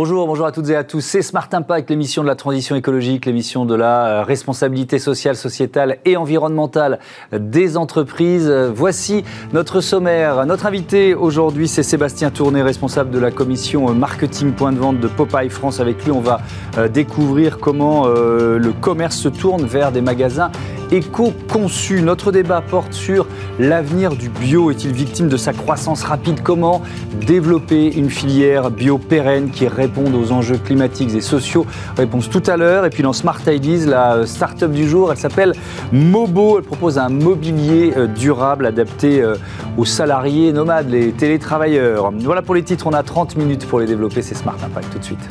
Bonjour, bonjour à toutes et à tous. C'est Smart Impact, l'émission de la transition écologique, l'émission de la euh, responsabilité sociale, sociétale et environnementale des entreprises. Voici notre sommaire. Notre invité aujourd'hui, c'est Sébastien Tourné, responsable de la commission marketing point de vente de Popeye France. Avec lui, on va euh, découvrir comment euh, le commerce se tourne vers des magasins éco-conçus. Notre débat porte sur l'avenir du bio. Est-il victime de sa croissance rapide? Comment développer une filière bio pérenne qui répondent aux enjeux climatiques et sociaux? Réponse tout à l'heure. Et puis dans Smart Ideas, la start-up du jour, elle s'appelle Mobo. Elle propose un mobilier euh, durable adapté euh, aux salariés nomades, les télétravailleurs. Voilà pour les titres, on a 30 minutes pour les développer. C'est Smart Impact tout de suite.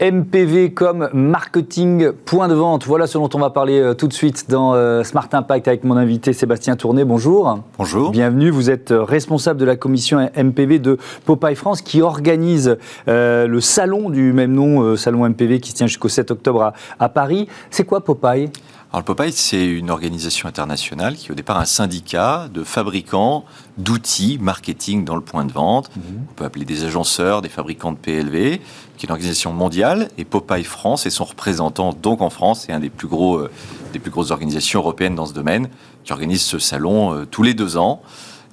MPV comme marketing point de vente. Voilà ce dont on va parler euh, tout de suite dans euh, Smart Impact avec mon invité Sébastien Tourné. Bonjour. Bonjour. Bienvenue. Vous êtes euh, responsable de la commission MPV de Popeye France qui organise le salon du même nom, salon MPV qui se tient jusqu'au 7 octobre à, à Paris. C'est quoi Popeye? Alors, le Popeye, c'est une organisation internationale qui est au départ un syndicat de fabricants d'outils marketing dans le point de vente. Mhm. On peut appeler des agenceurs, des fabricants de PLV, qui est une organisation mondiale. Et Popeye France est son représentant, donc en France, c'est un des plus gros, euh, des plus grosses organisations européennes dans ce domaine, qui organise ce salon euh, tous les deux ans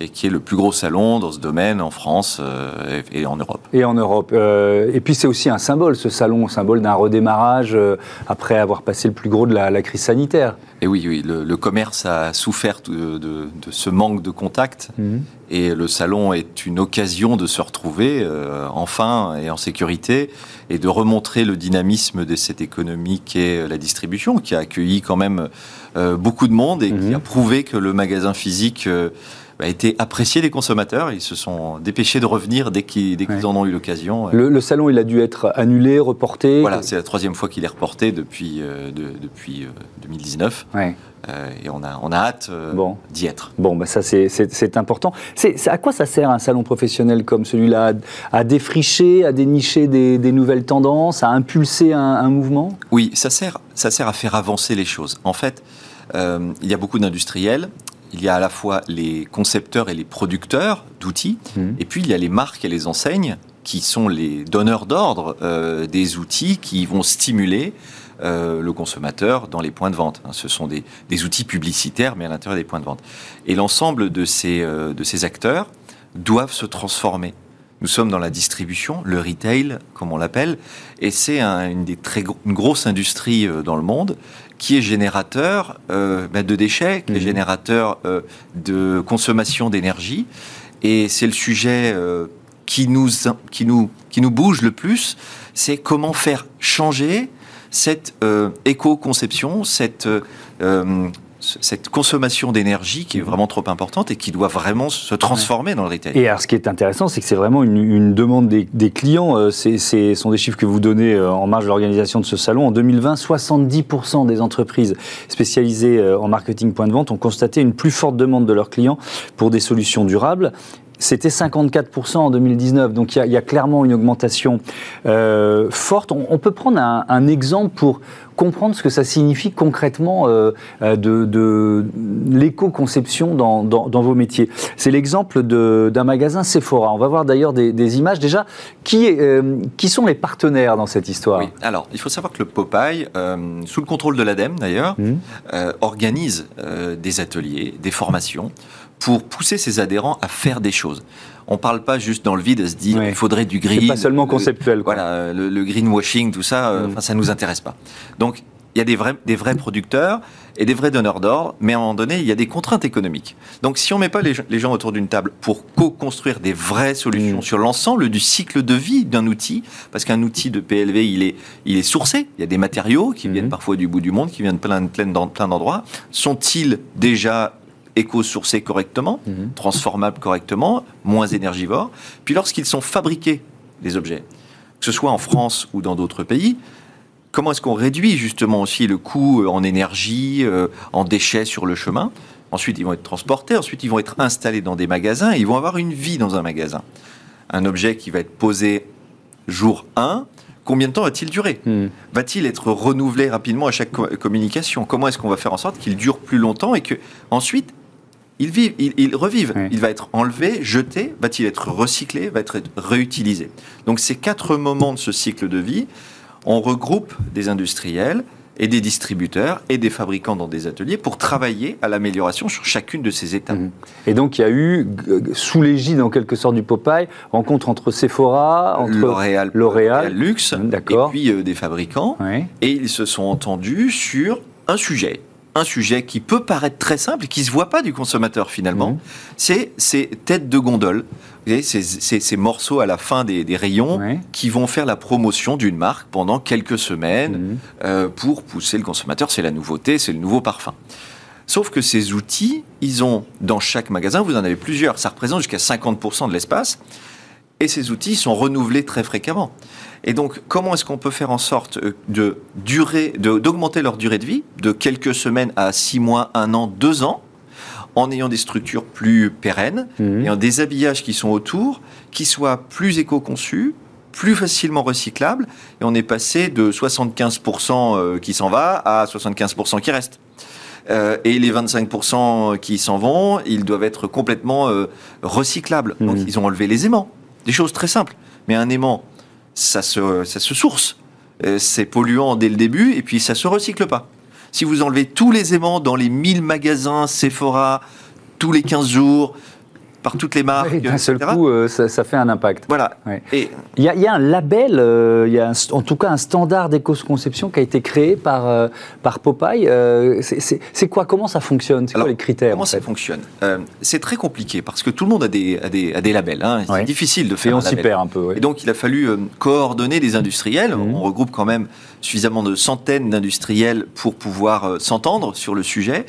et qui est le plus gros salon dans ce domaine en France euh, et en Europe. Et en Europe. Euh, et puis c'est aussi un symbole, ce salon, symbole d'un redémarrage euh, après avoir passé le plus gros de la, crise sanitaire. Et oui, oui le, commerce a souffert de, ce manque de contact. Mhm. Et le salon est une occasion de se retrouver enfin et en sécurité et de remontrer le dynamisme de cette économie qui est la distribution, qui a accueilli quand même beaucoup de monde et qui mhm. a prouvé que le magasin physique a été apprécié des consommateurs. Ils se sont dépêchés de revenir dès qu'ils en ont eu l'occasion. Le, salon, il a dû être annulé, reporté Voilà, c'est la troisième fois qu'il est reporté depuis, euh, depuis 2019. Euh, euh, et on a, on a hâte d'y être. Bon, bah ça c'est important. C'est à quoi ça sert un salon professionnel comme celui-là? À, défricher, à dénicher des, nouvelles tendances, à impulser un, mouvement? Oui, ça sert, ça sert à faire avancer les choses. En fait, il y a beaucoup d'industriels il y a à la fois les concepteurs et les producteurs d'outils, mmh. et puis il y a les marques et les enseignes qui sont les donneurs d'ordre euh, des outils qui vont stimuler euh, le consommateur dans les points de vente. Hein, ce sont des, outils publicitaires, mais à l'intérieur des points de vente. Et l'ensemble de ces, euh, de ces acteurs doivent se transformer. Nous sommes dans la distribution, le retail, comme on l'appelle, et c'est une, des très, une grosse industrie dans le monde qui est générateur euh, bah, de déchets, qui est mhm. générateur euh, de consommation d'énergie. Et c'est le sujet euh, qui, nous, qui, nous, qui nous bouge le plus, c'est comment faire changer cette éco-conception, cette cette consommation d'énergie qui est vraiment trop importante et qui doit vraiment se transformer dans le retail. Et alors, ce qui est intéressant, c'est que c'est vraiment une, demande des, clients. Euh, ce sont des chiffres que vous donnez euh, en marge de l'organisation de ce salon. En 2020, 70% des entreprises spécialisées euh, en marketing point de vente ont constaté une plus forte demande de leurs clients pour des solutions durables. C'était 54% en 2019, donc il y, a clairement une augmentation forte. On, peut prendre un, un exemple pour comprendre ce que ça signifie concrètement euh, euh, de, l'éco-conception dans, vos métiers. C'est l'exemple d'un magasin Sephora. On va voir d'ailleurs des, images. Déjà, qui, euh, qui sont les partenaires dans cette histoire? Oui. Alors, il faut savoir que le Popeye, sous le contrôle de l'ADEME d'ailleurs, mmh. organise des ateliers, des formations pour pousser ses adhérents à faire des choses. On ne parle pas juste dans le vide à se dire il faudrait du green. pas seulement conceptuel. Voilà, le, greenwashing, tout ça, euh, mm. ça ne nous intéresse pas. Donc, il y a des vrais, des vrais producteurs et des vrais donneurs d'ordre, mais à un moment donné, il y a des contraintes économiques. Donc, si on ne met pas les, gens autour d'une table pour co-construire des vraies solutions mm. sur l'ensemble du cycle de vie d'un outil, parce qu'un outil de PLV, il est, il est sourcé, il y a des matériaux qui viennent mm. parfois du bout du monde, qui viennent de plein, plein, plein d'endroits. Sont-ils déjà éco-sourcés correctement, mhm. transformables correctement, moins énergivores. Puis lorsqu'ils sont fabriqués, les objets, que ce soit en France ou dans d'autres pays, comment est-ce qu'on réduit justement aussi le coût en énergie, euh, en déchets sur le chemin? Ensuite, ils vont être transportés, ensuite, ils vont être installés dans des magasins, et ils vont avoir une vie dans un magasin. Un objet qui va être posé jour 1, combien de temps va-t-il durer? Hmm. Va-t-il être renouvelé rapidement à chaque communication? Comment est-ce qu'on va faire en sorte qu'il dure plus longtemps et que ensuite il, vit, il, revive. Il va être enlevé, jeté, va-t-il être recyclé, va être réutilisé. Donc ces quatre moments de ce cycle de vie, on regroupe des industriels, et des distributeurs et des fabricants dans des ateliers pour travailler à l'amélioration sur chacune de ces étapes. Mhm. Et donc il y a eu, sous l'égide en quelque sorte du Popeye, rencontre entre Sephora, entre L'Oréal, L'Oréal Luxe, et puis euh, des fabricants. Et ils se sont entendus sur un sujet un sujet qui peut paraître très simple et qui ne se voit pas du consommateur finalement, mhm. c'est ces têtes de gondole voyez, ces, morceaux à la fin des, rayons qui vont faire la promotion d'une marque pendant quelques semaines mhm. euh, pour pousser le consommateur. C'est la nouveauté, c'est le nouveau parfum. Sauf que ces outils, ils ont dans chaque magasin, vous en avez plusieurs, ça représente jusqu'à 50% de l'espace, et ces outils sont renouvelés très fréquemment. Et donc, comment est-ce qu'on peut faire en sorte euh, de durer, d'augmenter leur durée de vie de quelques semaines à 6 mois, 1 an, 2 ans en ayant des structures plus pérennes et en des habillages qui sont autour, qui soient plus éco-conçus, plus facilement recyclables. Et on est passé de 75% euh, qui s'en va à 75% qui reste. Euh, et les 25% qui s'en vont, ils doivent être complètement euh, recyclables. Donc mhm. ils ont enlevé les aimants. Des choses très simples. Mais un aimant, ça se, ça se source. c'est polluant dès le début et puis ça se recycle pas. Si vous enlevez tous les aimants dans les 1000 magasins Sephora, tous les 15 jours, par toutes les marques. D'un seul coup, euh, ça, fait un impact. Voilà. Et il y, a un label, euh, il y a en tout cas un standard d'éco-conception qui a été créé par, euh, par Popeye. c'est quoi Comment ça fonctionne? C'est quoi les critères Comment ça fonctionne? C'est très compliqué parce que tout le monde a des, a des, a des labels. Hein. C'est difficile de faire Et on s'y perd un peu. Et donc il a fallu coordonner des industriels. Mhm. On regroupe quand même suffisamment de centaines d'industriels pour pouvoir s'entendre sur le sujet.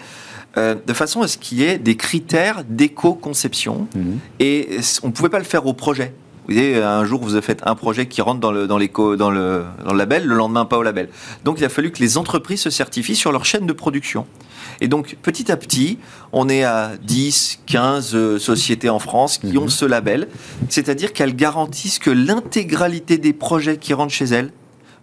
Euh, de façon à ce qu'il y ait des critères d'éco-conception. Mhm. Et on ne pouvait pas le faire au projet. Vous voyez, un jour, vous avez fait un projet qui rentre dans le, dans, dans, le, dans le label, le lendemain, pas au label. Donc, il a fallu que les entreprises se certifient sur leur chaîne de production. Et donc, petit à petit, on est à 10, 15 euh, sociétés en France qui mhm. ont ce label. C'est-à-dire qu'elles garantissent que l'intégralité des projets qui rentrent chez elles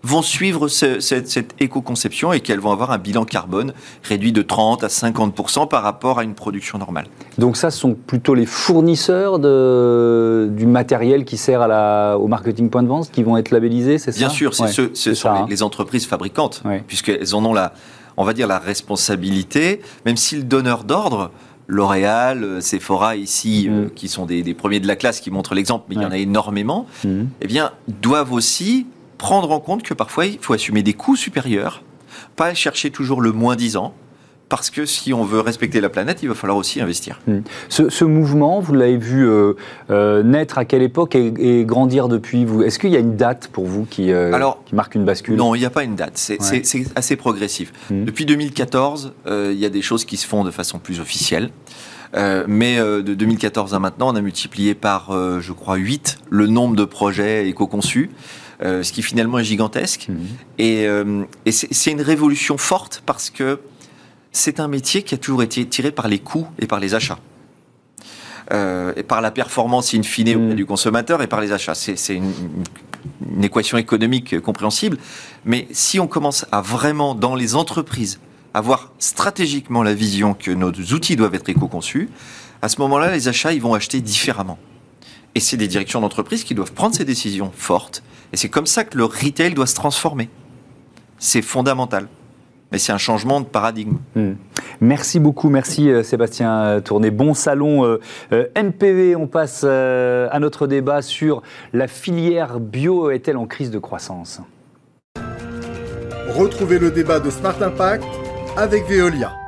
vont suivre cette, éco-conception et qu'elles vont avoir un bilan carbone réduit de 30 à 50% par rapport à une production normale. Donc ça, ce sont plutôt les fournisseurs de, du matériel qui sert à la, au marketing point de vente qui vont être labellisés, c'est ça? Bien sûr, ce sont hein. les, entreprises fabricantes, puisqu'elles en ont la, on va dire, la responsabilité, même si le donneur d'ordre, L'Oréal, euh, Sephora ici, euh, mm. qui sont des, premiers de la classe, qui montrent l'exemple, mais il y en a énormément, mm. eh bien, doivent aussi prendre en compte que parfois il faut assumer des coûts supérieurs, pas chercher toujours le moins disant, parce que si on veut respecter la planète, il va falloir aussi investir. Hmm. Ce, mouvement, vous l'avez vu euh, euh, naître à quelle époque et, grandir depuis vous Est-ce qu'il y a une date pour vous qui, euh, qui marque une bascule? Non, il n'y a pas une date. C'est assez progressif. Hmm. Depuis 2014, il y a des choses qui se font de façon plus officielle. mais de 2014 à maintenant, on a multiplié par, je crois, 8 le nombre de projets éco-conçus. Euh, ce qui finalement est gigantesque. Mhm. Et, euh, c'est une révolution forte parce que c'est un métier qui a toujours été tiré par les coûts et par les achats. Euh, et par la performance in fine mhm. du consommateur et par les achats. C'est une, une, équation économique compréhensible. Mais si on commence à vraiment, dans les entreprises, avoir stratégiquement la vision que nos outils doivent être éco-conçus, à ce moment-là, les achats, ils vont acheter différemment. Et c'est des directions d'entreprise qui doivent prendre ces décisions fortes. Et c'est comme ça que le retail doit se transformer. C'est fondamental. Mais c'est un changement de paradigme. Hmm. Merci beaucoup, merci euh, Sébastien Tourné. Bon salon euh, euh, MPV. On passe à notre débat sur la filière bio est-elle en crise de croissance? Retrouvez le débat de Smart Impact avec Veolia.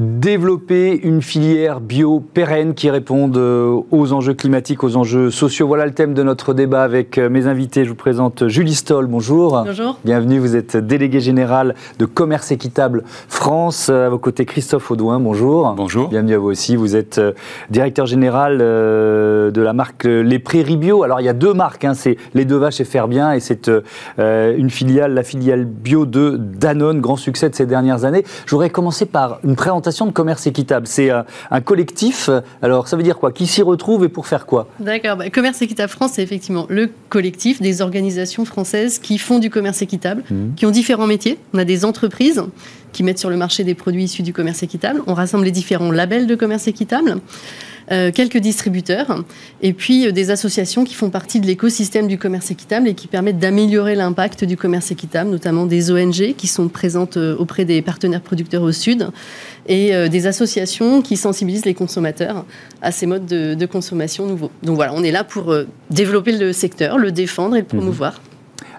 Développer une filière bio pérenne qui réponde euh, aux enjeux climatiques, aux enjeux sociaux. Voilà le thème de notre débat avec euh, mes invités. Je vous présente Julie Stoll, bonjour. Bonjour. Bienvenue, vous êtes délégué général de Commerce Équitable France. À vos côtés, Christophe Audouin, bonjour. Bonjour. Bienvenue à vous aussi. Vous êtes euh, directeur général de la marque Les Prairies Bio. Alors, il y a deux marques, hein. c'est Les Deux Vaches et Faire Bien, et c'est une filiale, la filiale bio de Danone, grand succès de ces dernières années. Je voudrais commencer par une présentation ensemble Commerce Équitable. C'est un, un collectif. Alors, ça veut dire quoi? Qui s'y retrouve et pour faire quoi? D'accord. Bah, commerce Équitable France, c'est effectivement le collectif des organisations françaises qui font du commerce équitable, Mhm. qui ont différents métiers. On a des entreprises qui mettent sur le marché des produits issus du commerce équitable. On rassemble les différents labels de commerce équitable. Euh, quelques distributeurs et puis euh, des associations qui font partie de l'écosystème du commerce équitable et qui permettent d'améliorer l'impact du commerce équitable, notamment des ONG qui sont présentes euh, auprès des partenaires producteurs au sud et des associations qui sensibilisent les consommateurs à ces modes de, consommation nouveaux. Donc voilà, on est là pour développer le secteur, le défendre et le promouvoir.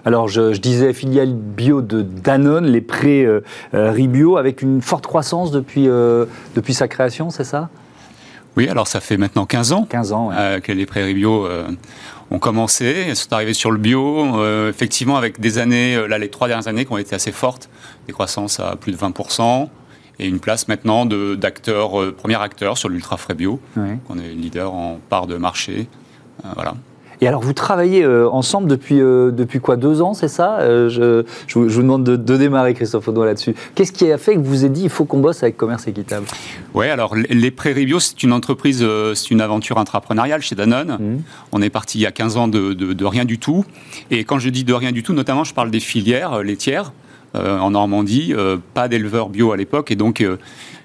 Alors, je, disais filiale bio de Danone, les prêts Ribio, avec une forte croissance depuis, depuis sa création, c'est ça? Oui, alors ça fait maintenant 15 ans 15 ans, ouais. euh, que les prairies bio euh, ont commencé. Elles sont arrivées sur le bio, euh, effectivement, avec des années, là, les trois dernières années qui ont été assez fortes, des croissances à plus de 20%, et une place maintenant de- d'acteur, premier acteur sur l'ultra frais bio. Ouais. On est leader en part de marché. Voilà. Et alors, vous travaillez euh, ensemble depuis, euh, depuis quoi Deux ans, c'est ça? Euh, je, je vous je vous demande de, de démarrer, Christophe Audouin, là-dessus. Qu'est-ce qui a fait que vous vous êtes dit il faut qu'on bosse avec Commerce Équitable? Ouais, alors les- prairies bio, c'est une entreprise, c'est une aventure intrapreneuriale chez Danone. Mhm. On est parti il y a 15 ans de, de- de rien du tout. Et quand je dis de rien du tout, notamment, je parle des filières laitières euh, en Normandie, euh, pas d'éleveurs bio à l'époque. Et donc, euh,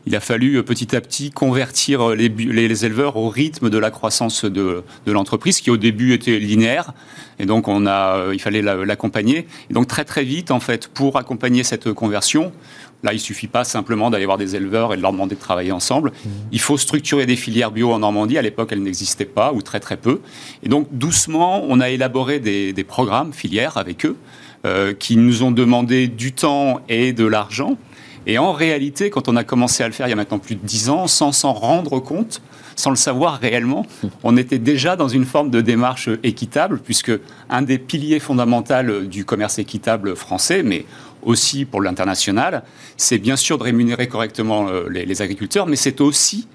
il a fallu euh, petit à petit convertir euh, les, bu- les- les éleveurs au rythme de la croissance de, de l'entreprise, qui au début était linéaire. Et donc, on a, euh, il fallait la- l'accompagner. Et donc, très très vite, en fait, pour accompagner cette conversion, Là, il suffit pas simplement d'aller voir des éleveurs et de leur demander de travailler ensemble. Il faut structurer des filières bio en Normandie. À l'époque, elles n'existaient pas ou très très peu. Et donc, doucement, on a élaboré des, des programmes filières avec eux euh, qui nous ont demandé du temps et de l'argent. Et en réalité, quand on a commencé à le faire il y a maintenant plus de dix ans, sans s'en rendre compte, sans le savoir réellement, on était déjà dans une forme de démarche équitable, puisque un des piliers fondamentaux du commerce équitable français, mais aussi pour l'international, c'est bien sûr de rémunérer correctement euh, les, les agriculteurs, mais c'est aussi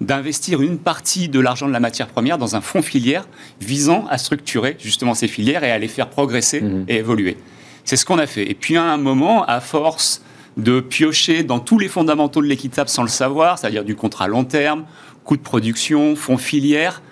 d'investir une partie de l'argent de la matière première dans un fonds filière visant à structurer justement ces filières et à les faire progresser Mhm. et évoluer. C'est ce qu'on a fait. Et puis à un moment, à force de piocher dans tous les fondamentaux de l'équitable sans le savoir, c'est-à-dire du contrat long terme, coût de production, fonds filière,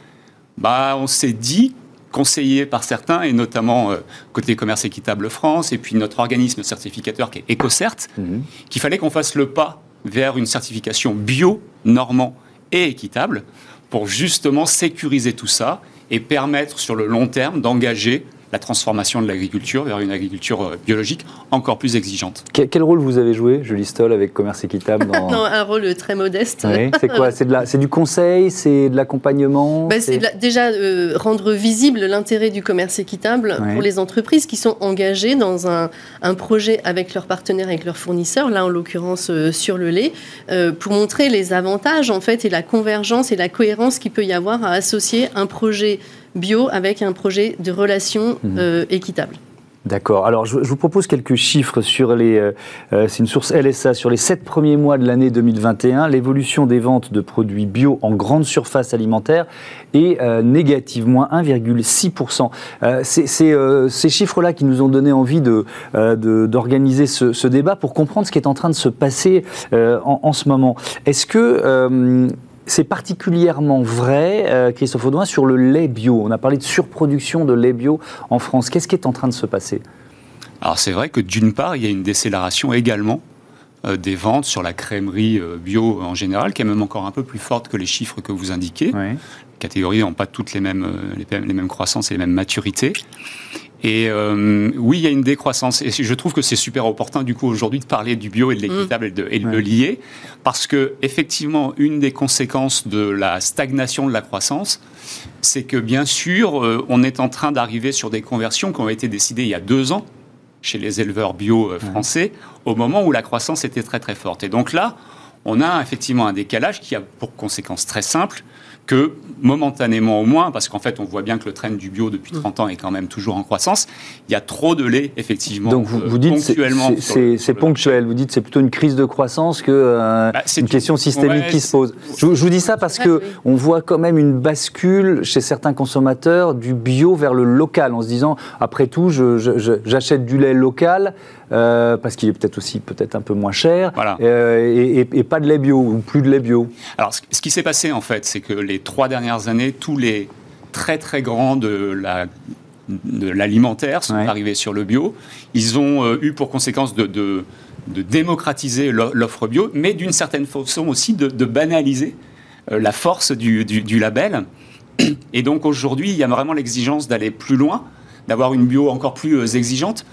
bah, on s'est dit, conseillé par certains, et notamment euh, côté Commerce Équitable France, et puis notre organisme certificateur qui est EcoCert, Mhm. qu'il fallait qu'on fasse le pas vers une certification bio, normand et équitable pour justement sécuriser tout ça et permettre sur le long terme d'engager la transformation de l'agriculture vers une agriculture euh, biologique encore plus exigeante. Quel, quel rôle vous avez joué, Julie Stoll, avec Commerce Équitable dans... Non, un rôle très modeste. Oui, c'est quoi? C'est du conseil C'est de l'accompagnement Bah, c'est la- déjà euh, rendre visible l'intérêt du commerce équitable pour les entreprises qui sont engagées dans un, un projet avec leurs partenaires, avec leurs fournisseurs, là en l'occurrence euh, sur le lait, euh, pour montrer les avantages en fait et la convergence et la cohérence qu'il peut y avoir à associer un projet bio avec un projet de relation Mhm. euh, équitable. D'accord. Alors, je, vous propose quelques chiffres sur les. euh, euh, c'est une source LSA sur les sept premiers mois de l'année 2021. L'évolution des ventes de produits bio en grande surface alimentaire est euh, négative, moins 1,6%. Euh, c'est ces chiffres-là qui nous ont donné envie de, euh, de- d'organiser ce, ce débat pour comprendre ce qui est en train de se passer en, en ce moment. Est-ce que c'est particulièrement vrai, euh, Christophe Audouin, sur le lait bio. On a parlé de surproduction de lait bio en France. Qu'est-ce qui est en train de se passer? Alors c'est vrai que d'une part, il y a une décélération également euh, des ventes sur la crèmerie euh, bio en général, qui est même encore un peu plus forte que les chiffres que vous indiquez. Les catégories n'ont pas toutes les mêmes, les, mêmes- les mêmes croissances et les mêmes maturités. Et euh, oui, il y a une décroissance. Et je trouve que c'est super opportun, du coup, aujourd'hui, de parler du bio et de l'équitable et de, et de Ouais. le lier. Parce que, effectivement, une des conséquences de la stagnation de la croissance, c'est que, bien sûr, euh, on est en train d'arriver sur des conversions qui ont été décidées il y a deux ans chez les éleveurs bio euh, français, au moment où la croissance était très, très forte. Et donc là, on a effectivement un décalage qui a pour conséquence très simple que momentanément au moins, parce qu'en fait on voit bien que le trend du bio depuis 30 ans est quand même toujours en croissance, il y a trop de lait effectivement Donc vous, euh, vous dites c'est- ponctuellement. c'est- sur c'est le- c'est sur le ponctuel. Vous dites c'est plutôt une crise de croissance que euh, Bah, c'est une question systémique ouais, qui se pose. Je, vous- je vous dis ça parce que oui. on voit quand même une bascule chez certains consommateurs du bio vers le local, en se disant après tout je- je- je- j'achète du lait local. Euh, parce qu'il est peut-être aussi peut-être un peu moins cher Voilà. euh, et, et- et pas de lait bio ou plus de lait bio Alors, ce ce qui s'est passé, en fait, c'est que les trois dernières années, tous les très très grands de la de l'alimentaire sont Ouais. arrivés sur le bio. Ils ont euh, eu pour conséquence de, de- de démocratiser l'o- l'offre bio, mais d'une certaine façon aussi de, de banaliser la force du, du- du label. Et donc aujourd'hui, il y a vraiment l'exigence d'aller plus loin, d'avoir une bio encore plus exigeante.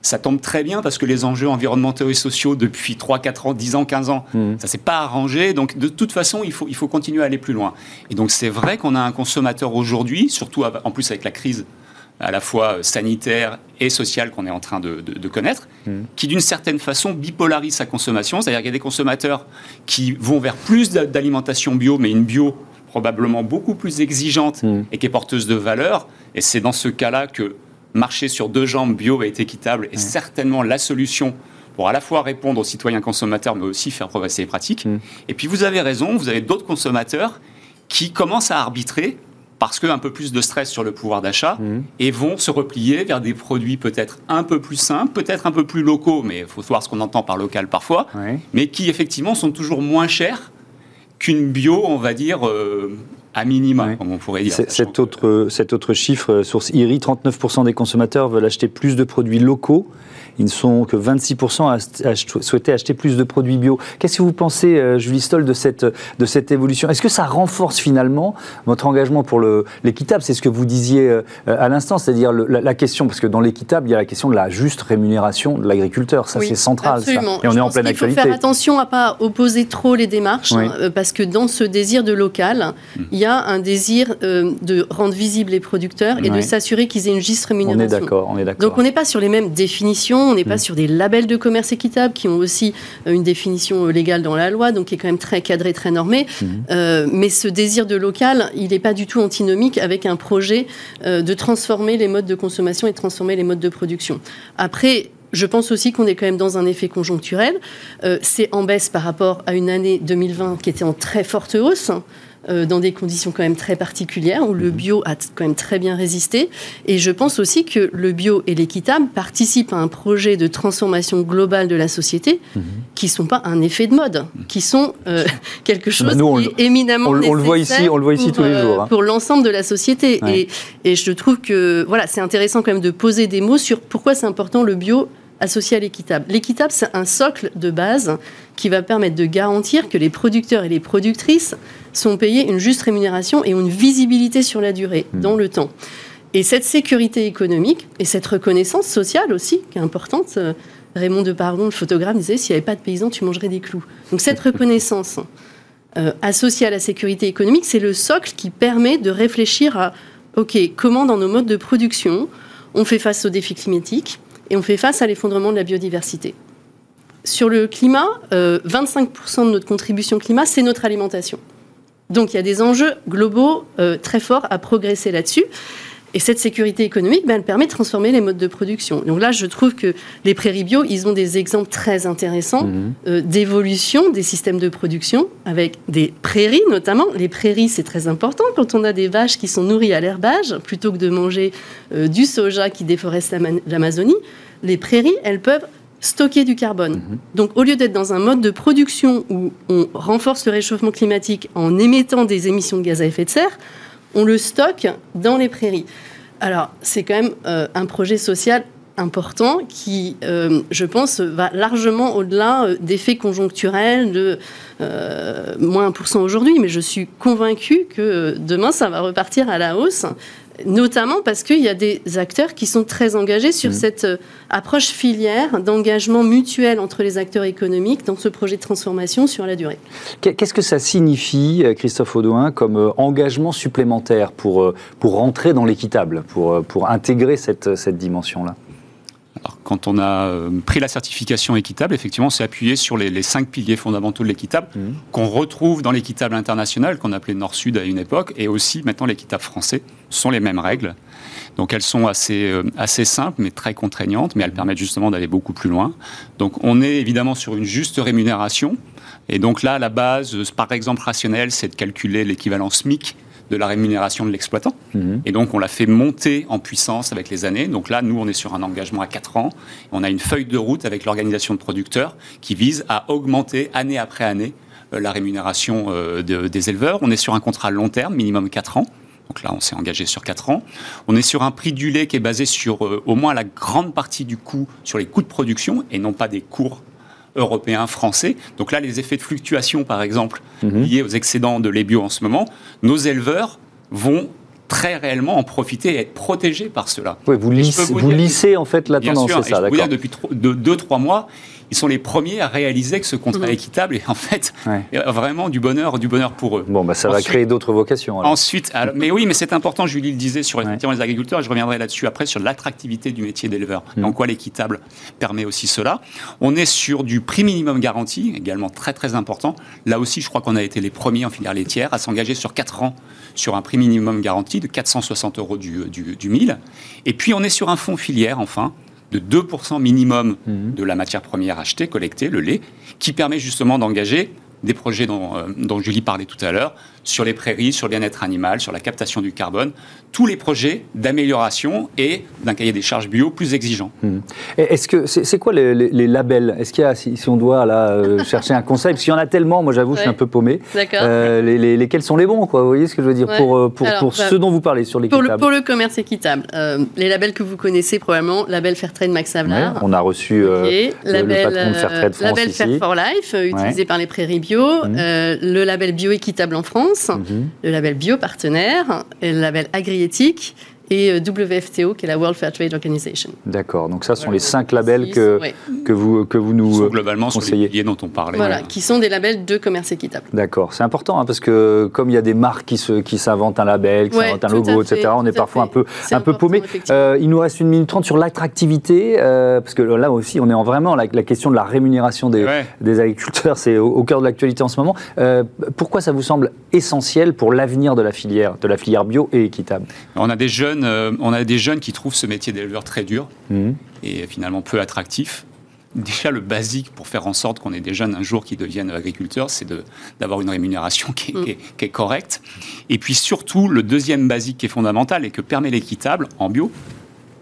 Ça tombe très bien parce que les enjeux environnementaux et sociaux depuis 3, 4 ans, 10 ans, 15 ans, Mhm. ça s'est pas arrangé. Donc de toute façon, il faut, il faut continuer à aller plus loin. Et donc c'est vrai qu'on a un consommateur aujourd'hui, surtout en plus avec la crise à la fois euh, sanitaire et sociale qu'on est en train de, de- de connaître, qui d'une certaine façon bipolarise sa consommation. C'est-à-dire qu'il y a des consommateurs qui vont vers plus d'a- d'alimentation bio, mais une bio probablement beaucoup plus exigeante Mm. et qui est porteuse de valeur. Et c'est dans ce cas-là que marcher sur deux jambes bio est équitable est certainement la solution pour à la fois répondre aux citoyens consommateurs, mais aussi faire progresser les pratiques. Mm. Et puis vous avez raison, vous avez d'autres consommateurs qui commencent à arbitrer parce qu'un peu plus de stress sur le pouvoir d'achat Mhm. et vont se replier vers des produits peut-être un peu plus simples, peut-être un peu plus locaux, mais il faut voir ce qu'on entend par local parfois, mais qui effectivement sont toujours moins chers qu'une bio, on va dire, euh, à minima, comme on pourrait dire. Cet que- autre, cet autre chiffre, euh, source IRI, 39% des consommateurs veulent acheter plus de produits locaux. Ils ne sont que 26% à ach- souhaiter acheter plus de produits bio. Qu'est-ce que vous pensez, euh, Julie Stoll, de cette, de cette évolution? Est-ce que ça renforce finalement votre engagement pour le- l'équitable? C'est ce que vous disiez euh, à l'instant, c'est-à-dire la, la question, parce que dans l'équitable, il y a la question de la juste rémunération de l'agriculteur. Ça, Oui, c'est central. ça. Et on Je est en pleine faut actualité. faire attention à pas opposer trop les démarches, Oui. hein, euh, parce que dans ce désir de local, Hmm. il y a un désir euh, de rendre visibles les producteurs et de s'assurer qu'ils aient une juste On rémunération. est d'accord, on est d'accord. Donc on n'est pas sur les mêmes définitions, on n'est pas Mm. sur des labels de commerce équitable qui ont aussi euh, une définition euh, légale dans la loi, donc qui est quand même très cadré, très normé. Mm. Euh, mais ce désir de local, il n'est pas du tout antinomique avec un projet euh, de transformer les modes de consommation et de transformer les modes de production. Après, je pense aussi qu'on est quand même dans un effet conjoncturel. Euh, c'est en baisse par rapport à une année 2020 qui était en très forte hausse. Euh, dans des conditions quand même très particulières où le bio a quand même très bien résisté. Et je pense aussi que le bio et l'équitable participent à un projet de transformation globale de la société qui ne sont pas un effet de mode, qui sont euh, quelque chose nous, on qui est éminemment on on le voit ici- on le voit ici pour, tous les euh, jours, hein. Pour l'ensemble de la société. Ouais. Et, et je trouve que voilà, c'est intéressant quand même de poser des mots sur pourquoi c'est important le bio associé à l'équitable. L'équitable, c'est un socle de base qui va permettre de garantir que les producteurs et les productrices sont payés une juste rémunération et ont une visibilité sur la durée, Hmm. dans le temps. Et cette sécurité économique et cette reconnaissance sociale aussi, qui est importante, euh, Raymond Depardon, le photographe, disait s'il n'y avait pas de paysans, tu mangerais des clous. Donc cette reconnaissance euh, associée à la sécurité économique, c'est le socle qui permet de réfléchir à OK, comment dans nos modes de production on fait face aux défis climatiques et on fait face à l'effondrement de la biodiversité. Sur le climat, euh, 25% de notre contribution climat, c'est notre alimentation. Donc il y a des enjeux globaux euh, très forts à progresser là-dessus. Et cette sécurité économique, ben, elle permet de transformer les modes de production. Donc là, je trouve que les prairies bio, ils ont des exemples très intéressants Mhm. euh, d'évolution des systèmes de production, avec des prairies notamment. Les prairies, c'est très important quand on a des vaches qui sont nourries à l'herbage, plutôt que de manger euh, du soja qui déforeste l'Ama- l'Amazonie. Les prairies, elles peuvent stocker du carbone. Donc au lieu d'être dans un mode de production où on renforce le réchauffement climatique en émettant des émissions de gaz à effet de serre, on le stocke dans les prairies. Alors c'est quand même euh, un projet social important qui, euh, je pense, va largement au-delà euh, d'effets conjoncturels de euh, moins 1% aujourd'hui, mais je suis convaincue que demain, ça va repartir à la hausse, notamment parce qu'il y a des acteurs qui sont très engagés sur cette euh, approche filière d'engagement mutuel entre les acteurs économiques dans ce projet de transformation sur la durée. Qu'est- Qu'est-ce que ça signifie, euh, Christophe Audouin, comme euh, engagement supplémentaire pour, pour rentrer dans l'équitable, pour, pour intégrer cette, cette dimension-là? Alors, quand on a euh, pris la certification équitable, effectivement, on s'est appuyé sur les, les cinq piliers fondamentaux de l'équitable Mhm. qu'on retrouve dans l'équitable international, qu'on appelait Nord-Sud à une époque, et aussi maintenant l'équitable français. Ce sont les mêmes règles. Donc elles sont assez, euh, assez simples, mais très contraignantes, mais elles permettent justement d'aller beaucoup plus loin. Donc on est évidemment sur une juste rémunération. Et donc là, la base, euh, par exemple rationnelle, c'est de calculer l'équivalent SMIC de la rémunération de l'exploitant. Mhm. Et donc, on l'a fait monter en puissance avec les années. Donc là, nous, on est sur un engagement à 4 ans. On a une feuille de route avec l'organisation de producteurs qui vise à augmenter année après année la rémunération des éleveurs. On est sur un contrat long terme, minimum 4 ans. Donc là, on s'est engagé sur 4 ans. On est sur un prix du lait qui est basé sur au moins la grande partie du coût sur les coûts de production et non pas des cours européens, français. Donc là, les effets de fluctuation, par exemple, mhm. liés aux excédents de lait bio en ce moment, nos éleveurs vont très réellement en profiter et être protégés par cela. Oui, vous, lissez, en fait la tendance, c'est ça, d'accord. Depuis 2-3 mois, ils sont les premiers à réaliser que ce contrat mhm. équitable est en fait vraiment du bonheur, du bonheur pour eux. Bon, bah, ça va créer d'autres vocations. Ensuite, mais oui, mais c'est important, Julie le disait sur effectivement les agriculteurs, je reviendrai là-dessus après, sur l'attractivité du métier d'éleveur. Mhm. En quoi l'équitable permet aussi cela. On est sur du prix minimum garanti, également très très important. Là aussi, je crois qu'on a été les premiers en filière laitière à s'engager sur 4 ans sur un prix minimum garanti de 460 euros du, du, du 1000. Et puis on est sur un fonds filière, enfin, de 2% minimum mhm. de la matière première achetée, collectée, le lait, qui permet justement d'engager des projets dont, euh, dont Julie parlait tout à l'heure, sur les prairies, sur le bien-être animal, sur la captation du carbone, tous les projets d'amélioration et d'un cahier des charges bio plus exigeant. Hmm. Est-ce que c'est quoi les, labels? Est-ce qu'il y a, si, on doit là euh, chercher un conseil, parce qu'il y en a tellement, moi j'avoue, je suis un peu paumé. D'accord. Euh, lesquels sont les bons, quoi? Vous voyez ce que je veux dire? Pour, pour, pour bah, ce dont vous parlez sur l'équitable. Pour le, pour le commerce équitable, les labels que vous connaissez probablement, label Fairtrade Max Havelaar. on a reçu le, patron de Fairtrade France label Fair for Life, utilisé par les prairies bio, hmm. le label bio équitable en France. Mhm. le label Biopartenaire, et le label Agriéthique et euh, WFTO, qui est la World Fair Trade Organization. D'accord, donc ça sont les cinq labels que, que, vous, que vous nous sont globalement conseillez. Sur dont on parlait. Voilà, qui sont des labels de commerce équitable. D'accord, c'est important, hein, parce que comme il y a des marques qui, se, qui s'inventent un label, qui s'inventent un logo, etc., on est parfois un peu, un peu paumé. Euh, il nous reste une minute trente sur l'attractivité, euh, parce que là aussi, on est en vraiment la, la question de la rémunération des, des agriculteurs, c'est au, cœur de l'actualité en ce moment. pourquoi ça vous semble essentiel pour l'avenir de la filière, de la filière bio et équitable? On a des jeunes euh, on a des jeunes qui trouvent ce métier d'éleveur très dur mhm. et finalement peu attractif. Déjà, le basique pour faire en sorte qu'on ait des jeunes un jour qui deviennent agriculteurs, c'est d'avoir une rémunération qui est, qui, qui est, correcte. Et puis surtout, le deuxième basique qui est fondamental et que permet l'équitable en bio,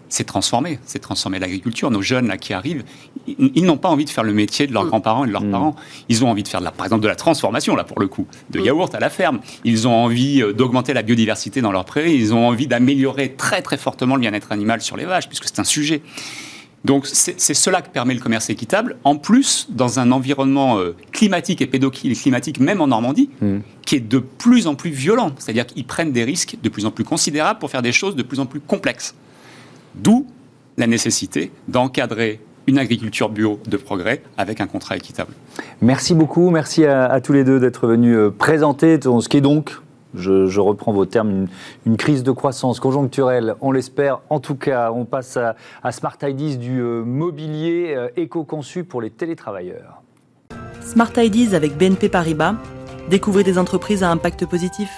c'est transformer, c'est transformer l'agriculture. Nos jeunes là qui arrivent, ils, n'ont pas envie de faire le métier de leurs mm. grands-parents et de leurs mm. parents. Ils ont envie de faire, de la, par exemple, de la transformation là pour le coup, de mm. yaourt à la ferme. Ils ont envie euh, d'augmenter la biodiversité dans leurs prairies. Ils ont envie d'améliorer très très fortement le bien-être animal sur les vaches, puisque c'est un sujet. Donc c'est cela que permet le commerce équitable. En plus, dans un environnement euh, climatique et pédoclimatique, même en Normandie, qui est de plus en plus violent. C'est-à-dire qu'ils prennent des risques de plus en plus considérables pour faire des choses de plus en plus complexes. D'où la nécessité d'encadrer une agriculture bio de progrès avec un contrat équitable. Merci beaucoup, merci à, tous les deux d'être venus euh, présenter ce qui est donc, je, reprends vos termes, une, crise de croissance conjoncturelle, on l'espère. En tout cas, on passe à, Smart IDs du euh, mobilier euh, éco-conçu pour les télétravailleurs. Smart IDs avec BNP Paribas, découvrez des entreprises à impact positif.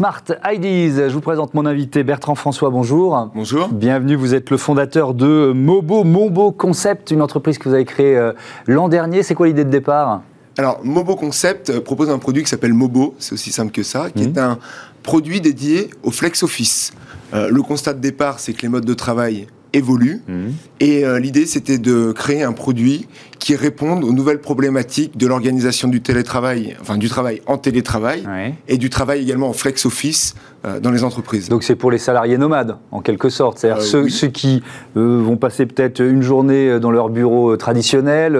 Smart IDs, je vous présente mon invité Bertrand François, bonjour. Bonjour. Bienvenue, vous êtes le fondateur de Mobo, Mobo Concept, une entreprise que vous avez créée euh, l'an dernier. C'est quoi l'idée de départ? Alors, Mobo Concept euh, propose un produit qui s'appelle Mobo, c'est aussi simple que ça, qui est mhm. un produit dédié au flex office. Euh, le constat de départ, c'est que les modes de travail évoluent. Mhm. Et l'idée, c'était de créer un produit qui répondent aux nouvelles problématiques de l'organisation du télétravail, enfin du travail en télétravail et du travail également en flex office euh, dans les entreprises. Donc c'est pour les salariés nomades, en quelque sorte. C'est-à-dire euh, ceux, qui euh, vont passer peut-être une journée dans leur bureau traditionnel,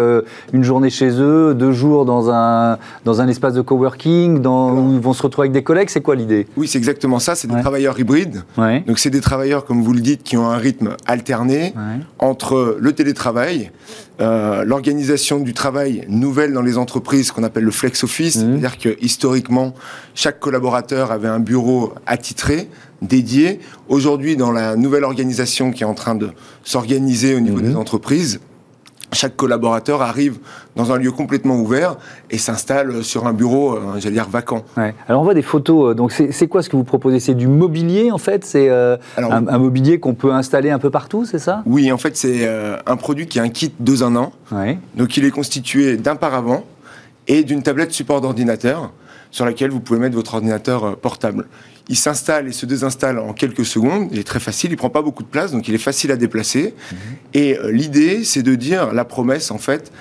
une journée chez eux, deux jours dans un, dans un espace de coworking, dans, où ils vont se retrouver avec des collègues. C'est quoi l'idée? Oui, c'est exactement ça. C'est des travailleurs hybrides. Donc c'est des travailleurs, comme vous le dites, qui ont un rythme alterné entre le télétravail, euh, l'organisation du travail nouvelle dans les entreprises qu'on appelle le flex office, mmh. c'est-à-dire que historiquement, chaque collaborateur avait un bureau attitré, dédié. Aujourd'hui, dans la nouvelle organisation qui est en train de s'organiser au niveau mmh. des entreprises, chaque collaborateur arrive dans un lieu complètement ouvert et s'installe sur un bureau, euh, j'allais dire, vacant. Alors on voit des photos, euh, donc c'est quoi ce que vous proposez? C'est du mobilier en fait? C'est euh, un, mobilier qu'on peut installer un peu partout, c'est ça? Oui, en fait c'est un produit qui est un kit 2 en 1. Donc il est constitué d'un paravent et d'une tablette support d'ordinateur. sur laquelle vous pouvez mettre votre ordinateur portable. Il s'installe et se désinstalle en quelques secondes. Il est très facile, il prend pas beaucoup de place, donc il est facile à déplacer. Mhm. Et l'idée, c'est de dire la promesse, en fait,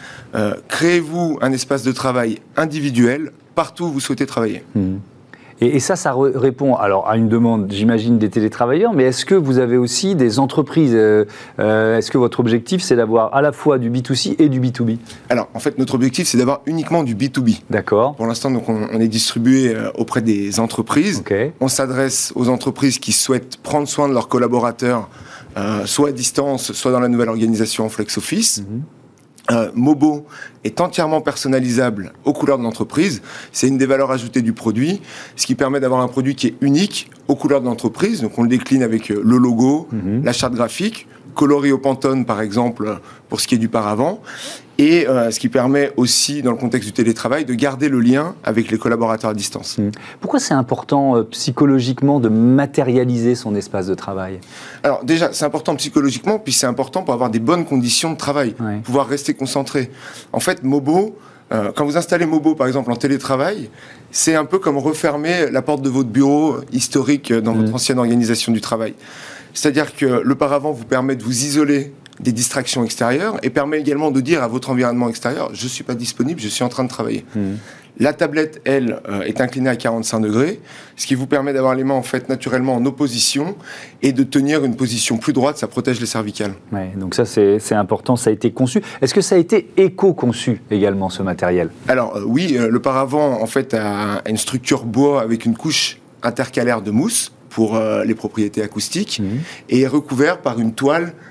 créez-vous un espace de travail individuel partout où vous souhaitez travailler. Mhm. Et, ça, ça répond alors à une demande, j'imagine, des télétravailleurs, mais est-ce que vous avez aussi des entreprises euh, euh, Est-ce que votre objectif, c'est d'avoir à la fois du B2C et du B2B Alors, en fait, notre objectif, c'est d'avoir uniquement du B2B. D'accord. Pour l'instant, donc, on, est distribué euh, auprès des entreprises. On s'adresse aux entreprises qui souhaitent prendre soin de leurs collaborateurs, soit à distance, soit dans la nouvelle organisation en flex office. Mhm. Euh, Mobo est entièrement personnalisable aux couleurs de l'entreprise. C'est une des valeurs ajoutées du produit, ce qui permet d'avoir un produit qui est unique aux couleurs de l'entreprise. Donc on le décline avec euh, le logo, mhm. la charte graphique, coloré au Pantone par exemple pour ce qui est du paravent et euh, ce qui permet aussi, dans le contexte du télétravail, de garder le lien avec les collaborateurs à distance. Mmh. Pourquoi c'est important euh, psychologiquement de matérialiser son espace de travail? Alors déjà, c'est important psychologiquement, puis c'est important pour avoir des bonnes conditions de travail, pouvoir rester concentré. En fait, Mobo, euh, quand vous installez Mobo, par exemple, en télétravail, c'est un peu comme refermer la porte de votre bureau historique dans votre mmh. ancienne organisation du travail. C'est-à-dire que le paravent vous permet de vous isoler des distractions extérieures et permet également de dire à votre environnement extérieur je ne suis pas disponible, je suis en train de travailler. Mmh. La tablette, elle, euh, est inclinée à 45 degrés, ce qui vous permet d'avoir les mains en fait naturellement en opposition et de tenir une position plus droite, ça protège les cervicales. Ouais, donc ça c'est important, ça a été conçu. Est-ce que ça a été éco-conçu également ce matériel? Alors euh, oui, euh, le paravent en fait a une structure bois avec une couche intercalaire de mousse pour les propriétés acoustiques mmh. et est recouvert par une toile euh,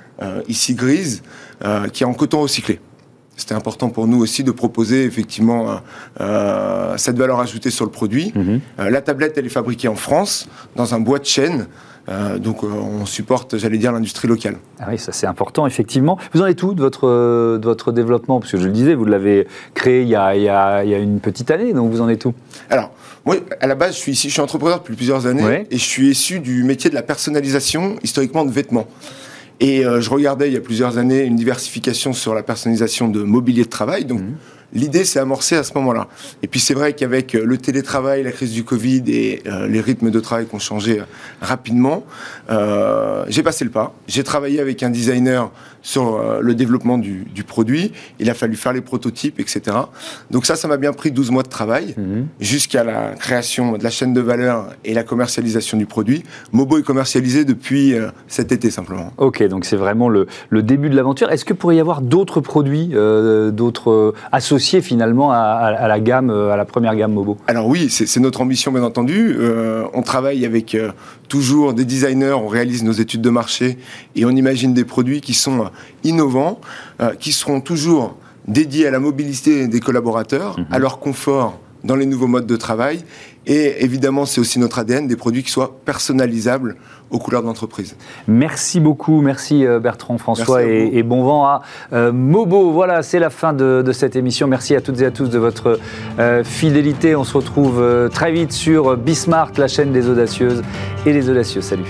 ici grise, euh, qui est en coton recyclé. C'était important pour nous aussi de proposer effectivement euh, cette valeur ajoutée sur le produit. Mhm. la tablette, elle est fabriquée en France, dans un bois de chêne. donc on supporte, j'allais dire, l'industrie locale. Ah oui, ça c'est important, effectivement. Vous en êtes où de votre, de votre développement? Parce que je le disais, vous l'avez créé il y, a, il, y a, il y, a, une petite année, donc vous en êtes où? Alors, moi, à la base, je suis ici, je suis entrepreneur depuis plusieurs années, et je suis issu du métier de la personnalisation, historiquement de vêtements. Et euh, je regardais il y a plusieurs années une diversification sur la personnalisation de mobilier de travail. Donc, mmh. L'idée s'est amorcée à ce moment-là. Et puis c'est vrai qu'avec euh, le télétravail, la crise du Covid et euh, les rythmes de travail qui ont changé rapidement, j'ai passé le pas. J'ai travaillé avec un designer sur le développement du, produit. Il a fallu faire les prototypes, etc. Donc ça, ça m'a bien pris 12 mois de travail mmh. jusqu'à la création de la chaîne de valeur et la commercialisation du produit. Mobo est commercialisé depuis cet été simplement. Ok, donc c'est vraiment le, début de l'aventure. Est-ce que pourrait y avoir d'autres produits, d'autres associations finalement à, la gamme, à la première gamme Mobo? Alors oui, c'est notre ambition bien entendu. Euh, on travaille avec euh, toujours des designers, on réalise nos études de marché et on imagine des produits qui sont euh, innovants, qui seront toujours dédiés à la mobilité des collaborateurs, mhm. à leur confort dans les nouveaux modes de travail. Et évidemment, c'est aussi notre ADN, des produits qui soient personnalisables aux couleurs de l'entreprise. Merci beaucoup, merci euh, Bertrand François et, bon vent à euh, Mobo. Voilà, c'est la fin de, cette émission. Merci à toutes et à tous de votre euh, fidélité. On se retrouve très vite sur Bismarck, la chaîne des audacieuses et les audacieux. Salut.